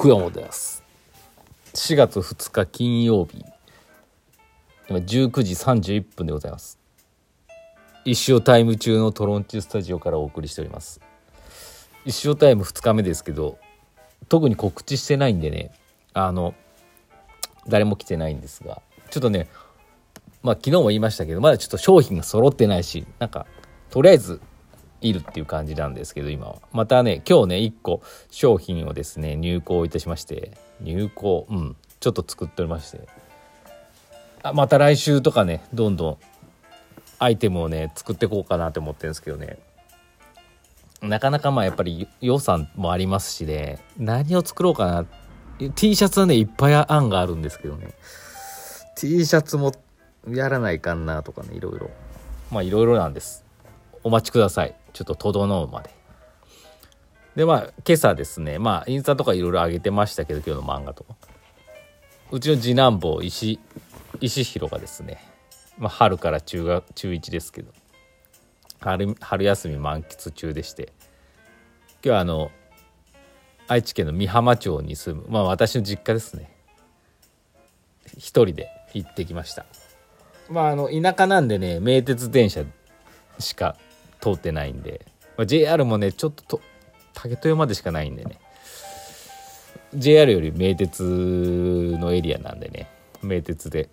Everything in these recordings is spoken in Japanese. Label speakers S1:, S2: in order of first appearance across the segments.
S1: 福山です。4月2日金曜日。今19時31分でございます。一生タイム中のトロンチスタジオからお送りしております。一生タイム2日目ですけど特に告知してないんでね。あの誰も来てないんですが。ちょっとねまあ昨日も言いましたけどまだちょっと商品が揃ってないしなんかとりあえずいるっていう感じなんですけど今は。またね今日ね1個商品をですね入稿いたしまして入稿うんちょっと作っておりまして。あまた来週とかねどんどんアイテムをね作っていこうかなって思ってるんですけどね。なかなかまあやっぱり予算もありますしね。何を作ろうかな。T シャツはねいっぱい案があるんですけどね。T シャツもやらないかんなとかねいろいろ。まあいろいろなんです。お待ちください。ちょっと整うまで。でまあ今朝ですねまあインスタとかいろいろ上げてましたけど今日の漫画と。かうちの次男坊石石弘がですね、まあ、春から中学中1ですけど春春休み満喫中でして今日はあの愛知県の美浜町に住むまあ私の実家ですね。一人で行ってきました。まああの田舎なんでね名鉄電車しか通ってないんで、まあ、JR もねちょっとと竹豊までしかないんでね。JR より名鉄のエリアなんでね。名鉄で。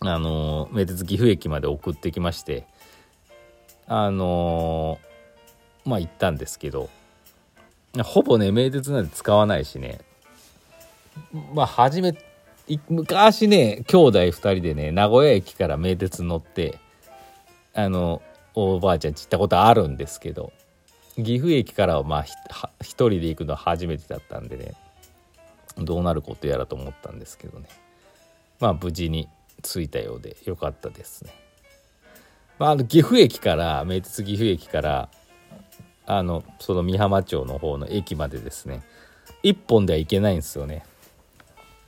S1: あの名鉄岐阜駅まで送ってきまして。あのまあ行ったんですけど。ほぼね名鉄なんて使わないしね。まあ初め昔ね兄弟2人でね名古屋駅から名鉄乗ってあのおばあちゃんち行ったことあるんですけど岐阜駅からはまあ一人で行くのは初めてだったんでねどうなることやらと思ったんですけどねまあ無事に着いたようでよかったですね。まあ、あの岐阜駅から名鉄岐阜駅からあのその美浜町の方の駅までですね1本では行けないんですよね。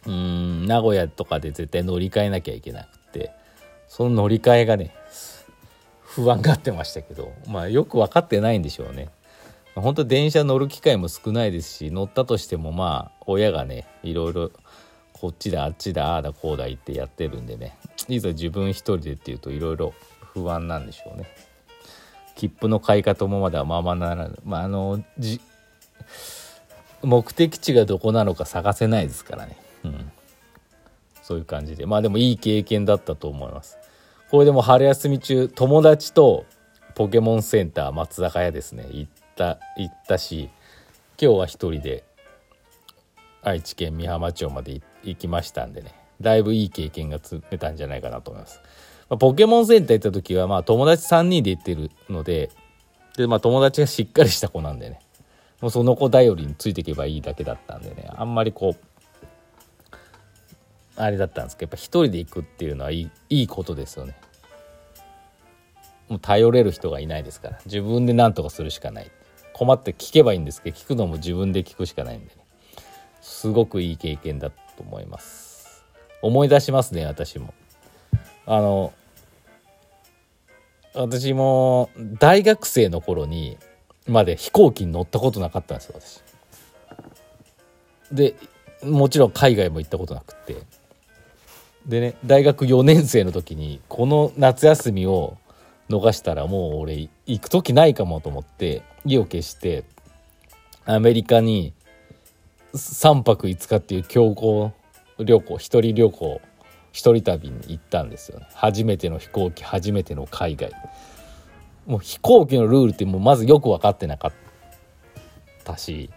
S1: うん名古屋とかで絶対乗り換えなきゃいけなくてその乗り換えがね不安がってましたけどまあよく分かってないんでしょうね。本当電車乗る機会も少ないですし乗ったとしてもまあ親がねいろいろこっちだあっちだああだこうだ言ってやってるんでね。いざ自分一人でっていうといろいろ不安なんでしょうね。切符の買い方もまだままならぬ。まああのじ目的地がどこなのか探せないですからね、うん、そういう感じで。まあでもいい経験だったと思います。これでも春休み中友達とポケモンセンター松坂屋ですね。行った行ったし今日は一人で愛知県美浜町まで行きましたんでね。だいぶいい経験が積めたんじゃないかなと思います、まあ、ポケモンセンター行った時はまあ友達3人で行ってるのででまあ友達がしっかりした子なんでね。もうその子頼りについていけばいいだけだったんでね。あんまりこうあれだったんですけどやっぱ一人で行くっていうのはいいいいことですよね。もう頼れる人がいないですから。自分で何とかするしかない。困って聞けばいいんですけど聞くのも自分で聞くしかないんでね。すごくいい経験だと思います。思い出しますね私も。あの私も大学生の頃にまで飛行機に乗ったことなかったんですよ私。でもちろん海外も行ったことなくって。でね大学4年生の時にこの夏休みを逃したらもう俺行く時ないかもと思って意を決してアメリカに3泊5日っていう強行旅行一人旅行一人旅に行ったんですよね。初めての飛行機初めての海外。もう飛行機のルールってもうまずよく分かってなかったし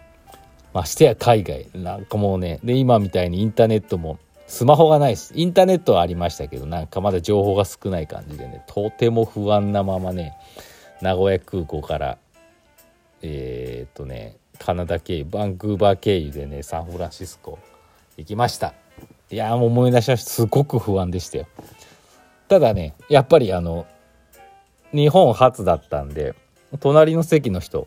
S1: ましてや海外なんかもうねで今みたいにインターネットもスマホがないです。インターネットはありましたけどなんかまだ情報が少ない感じでねとても不安なままね名古屋空港からえー、っとねカナダ経由バンクーバー経由でねサンフランシスコ行きました。いやもう思い出しました。すごく不安でしたよ。ただねやっぱりあの日本初だったんで隣の席の人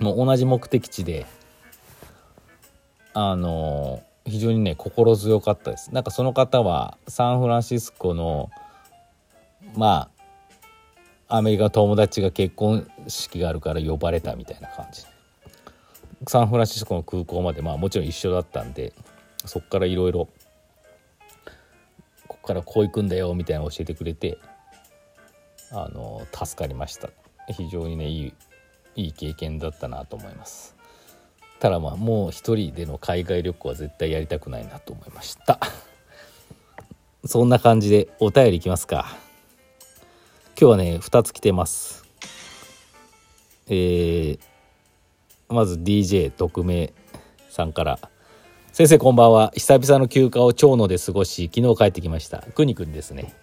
S1: も同じ目的地であの非常にね心強かったです。なんかその方はサンフランシスコのまあアメリカ友達が結婚式があるから呼ばれたみたいな感じ。サンフランシスコの空港までまあもちろん一緒だったんでそこからいろいろここからこう行くんだよみたいなの教えてくれてあの助かりました。非常にねいいいい経験だったなと思います。ただまあもう一人での海外旅行は絶対やりたくないなと思いました。そんな感じでお便りいきますか。今日はね2つ来てます。えー、まず DJ 特命さんから。先生こんばんは。久々の休暇を長野で過ごし昨日帰ってきました。くにくんですね。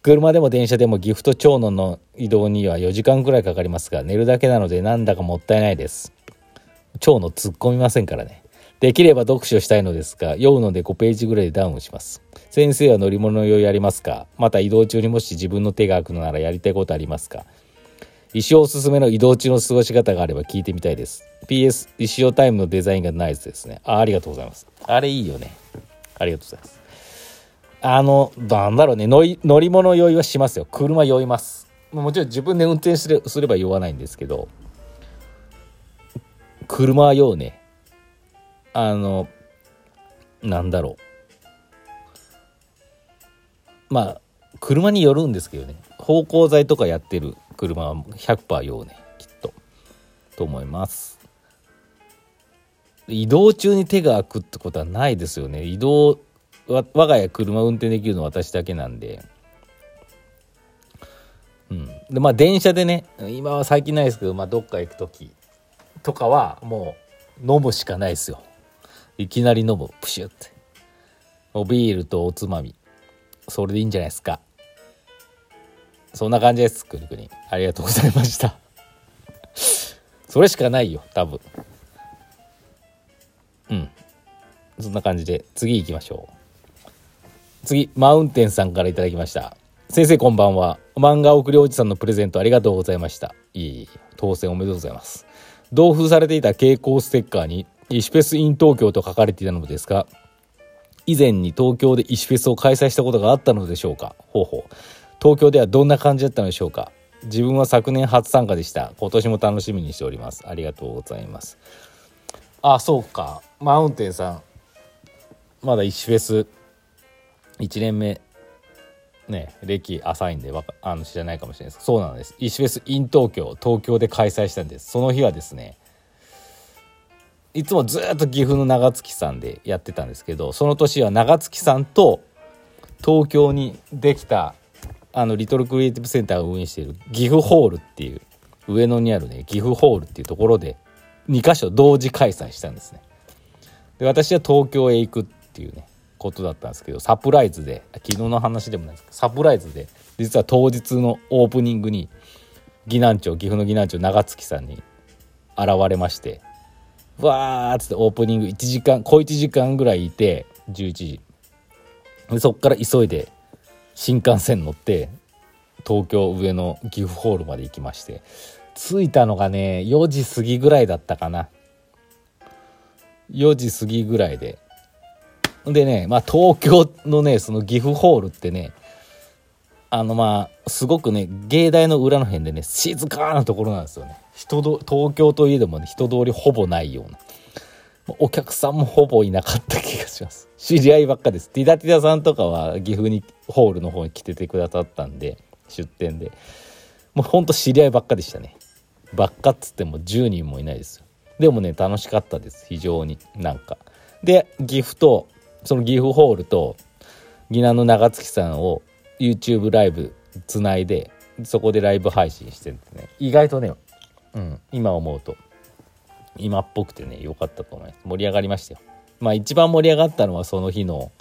S1: 車でも電車でも岐阜と長野の移動には4時間くらいかかりますが寝るだけなのでなんだかもったいないです。長野突っ込みませんからね。できれば読書したいのですが酔うので5ページぐらいでダウンします。先生は乗り物用意ありますか？また移動中にもし自分の手が空くのならやりたいことありますか？石尾おすすめの移動中の過ごし方があれば聞いてみたいです。PS 石尾タイムのデザインがナイスですね。あありがとうございます。あれいいよね。ありがとうございます。あのなんだろうね。乗り乗り物酔いはしますよ。車酔います。もちろん自分で運転すれば酔わないんですけど。車酔うね。あのなんだろう。まあ車によるんですけどね。芳香剤とかやってる車は100%酔うね。きっと。と思います。移動中に手が空くってことはないですよね。移動我が家車運転できるのは私だけなんで。うん。でまあ電車でね今は最近ないですけど、まあ、どっか行く時とかはもう飲むしかないですよ。いきなり飲む。プシュって。おビールとおつまみ。それでいいんじゃないですか。そんな感じです。くにくに。ありがとうございました。それしかないよ多分。うん。そんな感じで次行きましょう。次マウンテンさんから頂きました。先生こんばんは。漫画送りおじさんのプレゼントありがとうございました。いい当選おめでとうございます。同封されていた蛍光ステッカーに「イシフェスイン東京」と書かれていたのですが以前に東京でイシフェスを開催したことがあったのでしょうか？ほうほう。東京ではどんな感じだったのでしょうか？自分は昨年初参加でした。今年も楽しみにしております。ありがとうございます。あそうか。マウンテンさん。まだイシフェス1年目ね歴浅いんでわかあの知らないかもしれないです。そうなんです。イシフェス in 東京東京で開催したんです。その日はですねいつもずっと岐阜の長月さんでやってたんですけどその年は長月さんと東京にできたあのリトルクリエイティブセンターが運営している岐阜ホールっていう上野にあるね岐阜ホールっていうところで2か所同時開催したんですね。で私は東京へ行くっていうね。ことだったんですけどサプライズで昨日の話でもないですけどサプライズで実は当日のオープニングに岐南町岐阜の岐南町長月さんに現れましてわーっつってオープニング1時間小1時間ぐらいいて11時。でそっから急いで新幹線乗って東京上の岐阜ホールまで行きまして着いたのがね4時過ぎぐらいだったかな。4時過ぎぐらいででねまあ東京のねその岐阜ホールってねあのまあすごくね芸大の裏の辺でね静かなところなんですよね。人ど東京といえどもね人通りほぼないような。お客さんもほぼいなかった気がします。知り合いばっかです。ティダティダさんとかは岐阜にホールの方に来ててくださったんで出店で。もうほんと知り合いばっかでしたね。ばっかっつっても10人もいないですよ。でもね楽しかったです。非常になんか。で岐阜とその岐阜ホールと岐南の長月さんを YouTube ライブつないでそこでライブ配信しててね。意外とね、うん、今思うと。今っぽくてね良かったと思います。盛り上がりましたよ。まあ一番盛り上がったのはその日の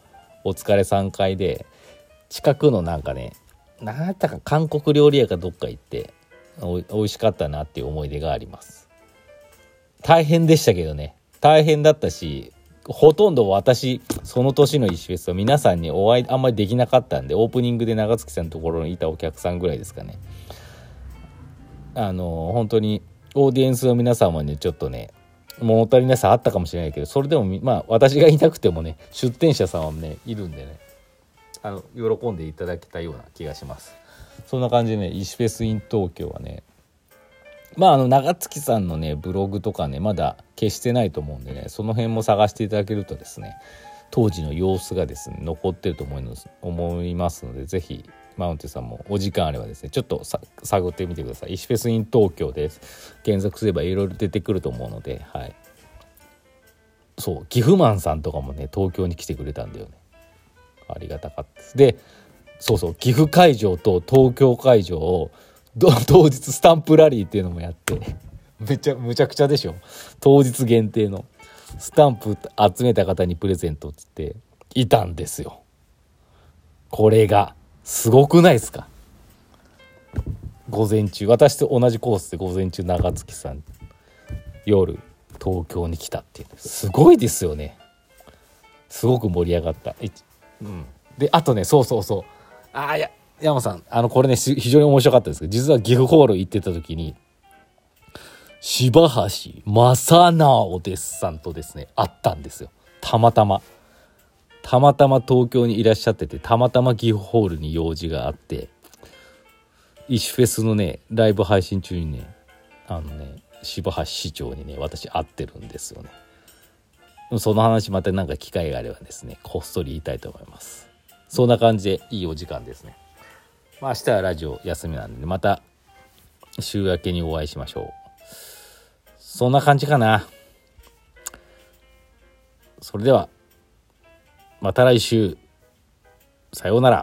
S1: お疲れ3回で近くのなんかね何やったか韓国料理屋かどっか行ってお美味しかったなっていう思い出があります。大変でしたけどね。大変だったしほとんど私その年の石フェスは皆さんにお会いあんまりできなかったんでオープニングで長月さんのところにいたお客さんぐらいですかね。あの本当にオーディエンスの皆様にちょっとね物足りなさあったかもしれないけどそれでもまあ私がいなくてもね出店者さんはねいるんでねあの喜んでいただけたような気がします。そんな感じでね石フェスイン東京はねまああの長月さんのねブログとかねまだ消してないと思うんでねその辺も探していただけるとですね当時の様子がですね残ってると思います思いますので是非マウンテンさんもお時間あればですねちょっと探ってみてください。石フェスイン東京で検索すればいろいろ出てくると思うのではい。そう岐阜マンさんとかもね東京に来てくれたんだよね。ありがたかったです。でそうそう岐阜会場と東京会場を 当日スタンプラリーっていうのもやってめちゃむちゃくちゃでしょ。当日限定の。スタンプ集めた方にプレゼントっつっていたんですよ。これがすごくないですか？午前中。私と同じコースで午前中長月さん夜東京に来たっていう。すごいですよね。すごく盛り上がった、うん、であとねそうそうそう。ああいや山さんあのこれね非常に面白かったです。けど実は岐阜ホール行ってた時に柴橋正直ですさんとですね会ったんですよ。たまたま。たまたま東京にいらっしゃっててたまたま岐阜ホールに用事があって石フェスのねライブ配信中にねあのね柴橋市長にね私会ってるんですよね。その話また何か機会があればですねこっそり言いたいと思います。そんな感じでいいお時間ですね。まあ明日はラジオ休みなんでまた週明けにお会いしましょう。そんな感じかな。それではまた来週。さようなら。